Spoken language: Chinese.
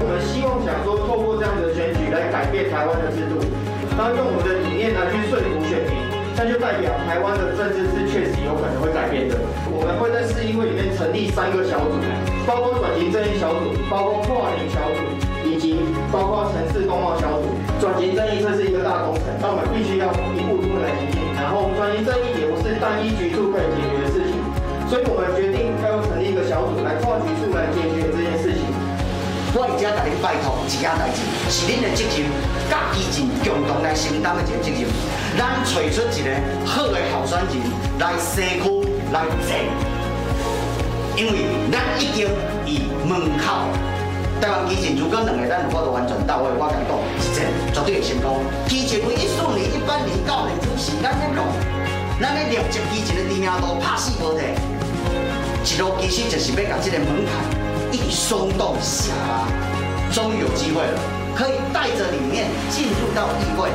我们希望想说，透过这样子的选举来改变台湾的制度，然后用我们的理念来去说服选民，那就代表台湾的政治是确实有可能会改变的。我们会在市议会里面成立三个小组，包括转型正义小组，包括跨年小组，以及包括城市公贸小组。转型正义这是一个大工程，那我们必须要一步一步来前进。然后转型正义也不是单一局处可以解决我而家甲恁拜托一件代志，是恁的责任，甲基进共同来承担的一个责任。咱找出一个好的候选人来西区来战，因为咱已经以门口台湾基进如果两个咱有法度完全到位，我敢讲是真绝对会成功。基进为一四年、一八年、九年都是咱的路，咱的立即基进的知名度拍死无敌，一路其实就是要把这个门槛。一松动下拉，终于有机会了，可以带着里面进入到议会。